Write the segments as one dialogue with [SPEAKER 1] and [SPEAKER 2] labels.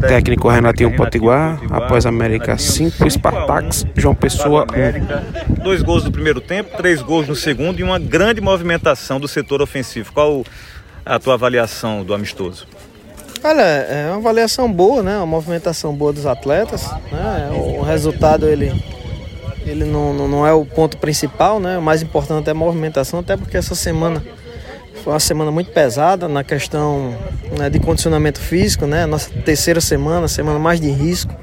[SPEAKER 1] Técnico Renatinho Potiguar, após América 5, Spartax, João Pessoa
[SPEAKER 2] 1. Dois gols no primeiro tempo, três gols no segundo e uma grande movimentação do setor ofensivo. Qual a tua avaliação do amistoso?
[SPEAKER 3] Olha, é uma avaliação boa, né? Uma movimentação boa dos atletas. Né? O resultado ele, ele não, não é o ponto principal, né? O mais importante é a movimentação, até porque essa semana foi uma semana muito pesada na questão né, de condicionamento físico, né? Nossa terceira semana, semana mais de risco.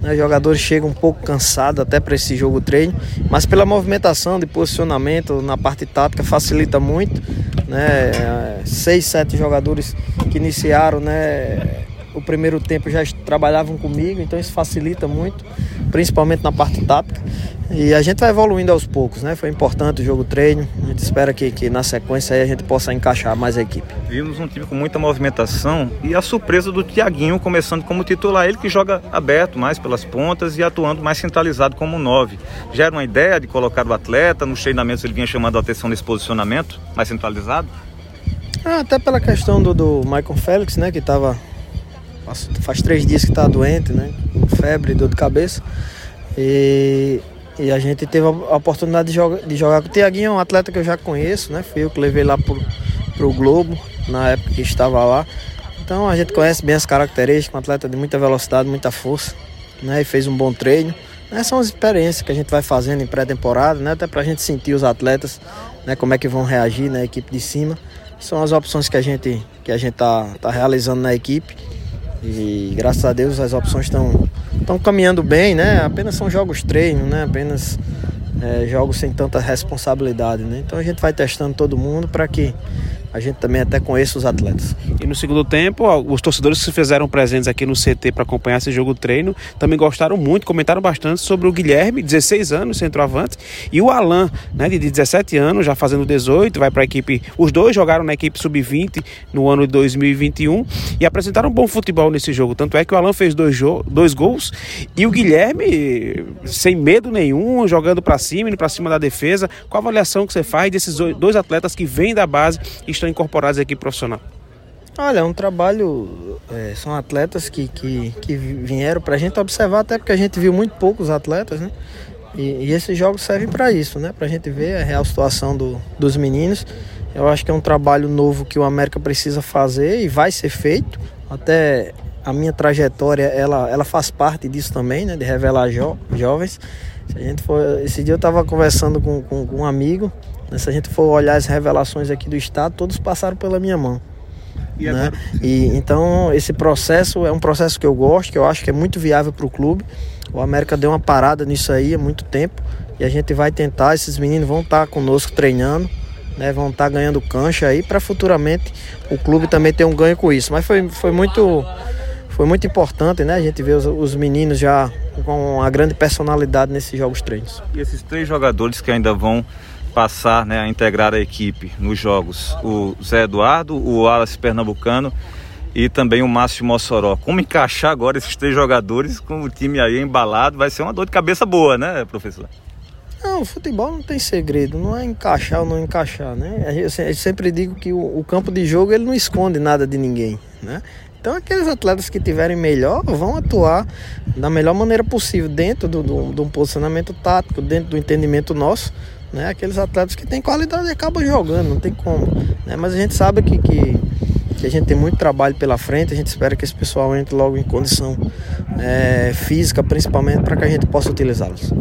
[SPEAKER 3] Né? Os jogadores chegam um pouco cansados até para esse jogo treino, mas pela movimentação de posicionamento na parte tática facilita muito. Né? Seis, sete jogadores que iniciaram, né? O primeiro tempo já trabalhavam comigo, então isso facilita muito, principalmente na parte tática. E a gente vai evoluindo aos poucos, né? Foi importante o jogo treino. A gente espera que, que na sequência aí a gente possa encaixar mais a equipe.
[SPEAKER 2] Vimos um time com muita movimentação e a surpresa do Tiaguinho começando como titular. Ele que joga aberto mais pelas pontas e atuando mais centralizado como nove. Já era uma ideia de colocar o atleta nos treinamentos, ele vinha chamando a atenção nesse posicionamento mais centralizado?
[SPEAKER 3] Ah, até pela questão do, do Michael Félix, né? Que estava faz três dias que está doente, né? Com febre, dor de cabeça. E e a gente teve a oportunidade de, joga, de jogar com o Tiaguinho, é um atleta que eu já conheço, né? Fui eu que levei lá pro, pro Globo, na época que estava lá. Então a gente conhece bem as características, um atleta de muita velocidade, muita força, né? E fez um bom treino. Essas são as experiências que a gente vai fazendo em pré-temporada, né? Até pra gente sentir os atletas, né? Como é que vão reagir na equipe de cima. São as opções que a gente, que a gente tá, tá realizando na equipe. E graças a Deus as opções estão estão caminhando bem, né? Apenas são jogos treino, né? Apenas é, jogos sem tanta responsabilidade, né? Então a gente vai testando todo mundo para que a gente também até conhece os atletas.
[SPEAKER 1] E no segundo tempo, os torcedores que se fizeram presentes aqui no CT para acompanhar esse jogo treino também gostaram muito, comentaram bastante sobre o Guilherme, 16 anos, centroavante, e o Alan, né, de 17 anos, já fazendo 18, vai para a equipe. Os dois jogaram na equipe sub-20 no ano de 2021 e apresentaram um bom futebol nesse jogo. Tanto é que o Alan fez dois, dois gols e o Guilherme, sem medo nenhum, jogando para cima, indo para cima da defesa. Qual a avaliação que você faz desses dois atletas que vêm da base e estão incorporados à equipe profissional?
[SPEAKER 3] Olha, é um trabalho. É, são atletas que, que, que vieram para a gente observar, até porque a gente viu muito poucos atletas, né? E, e esses jogos servem para isso, né? Para a gente ver a real situação do, dos meninos. Eu acho que é um trabalho novo que o América precisa fazer e vai ser feito. Até a minha trajetória, ela, ela faz parte disso também, né? De revelar jo, jovens. Se a gente for, esse dia eu estava conversando com, com, com um amigo? Se a gente for olhar as revelações aqui do estado, todos passaram pela minha mão. E, né? e então esse processo é um processo que eu gosto, que eu acho que é muito viável para o clube. O América deu uma parada nisso aí há muito tempo e a gente vai tentar. Esses meninos vão estar conosco treinando, né? Vão estar ganhando cancha aí para futuramente o clube também ter um ganho com isso. Mas foi, foi muito foi muito importante, né? A gente ver os, os meninos já com uma grande personalidade nesses jogos treinos.
[SPEAKER 2] E esses três jogadores que ainda vão passar né, a integrar a equipe nos jogos. O Zé Eduardo, o Wallace Pernambucano e também o Márcio Mossoró. Como encaixar agora esses três jogadores com o time aí embalado? Vai ser uma dor de cabeça boa, né, professor?
[SPEAKER 3] Não, futebol não tem segredo, não é encaixar ou não encaixar, né? Eu sempre digo que o, campo de jogo ele não esconde nada de ninguém, né? Então aqueles atletas que tiverem melhor vão atuar da melhor maneira possível dentro do, do, de um posicionamento tático, dentro do entendimento nosso, né? Aqueles atletas que têm qualidade acabam jogando, não tem como. Né? Mas a gente sabe que, que, que, a gente tem muito trabalho pela frente, a gente espera que esse pessoal entre logo em condição é, física, principalmente, para que a gente possa utilizá-los.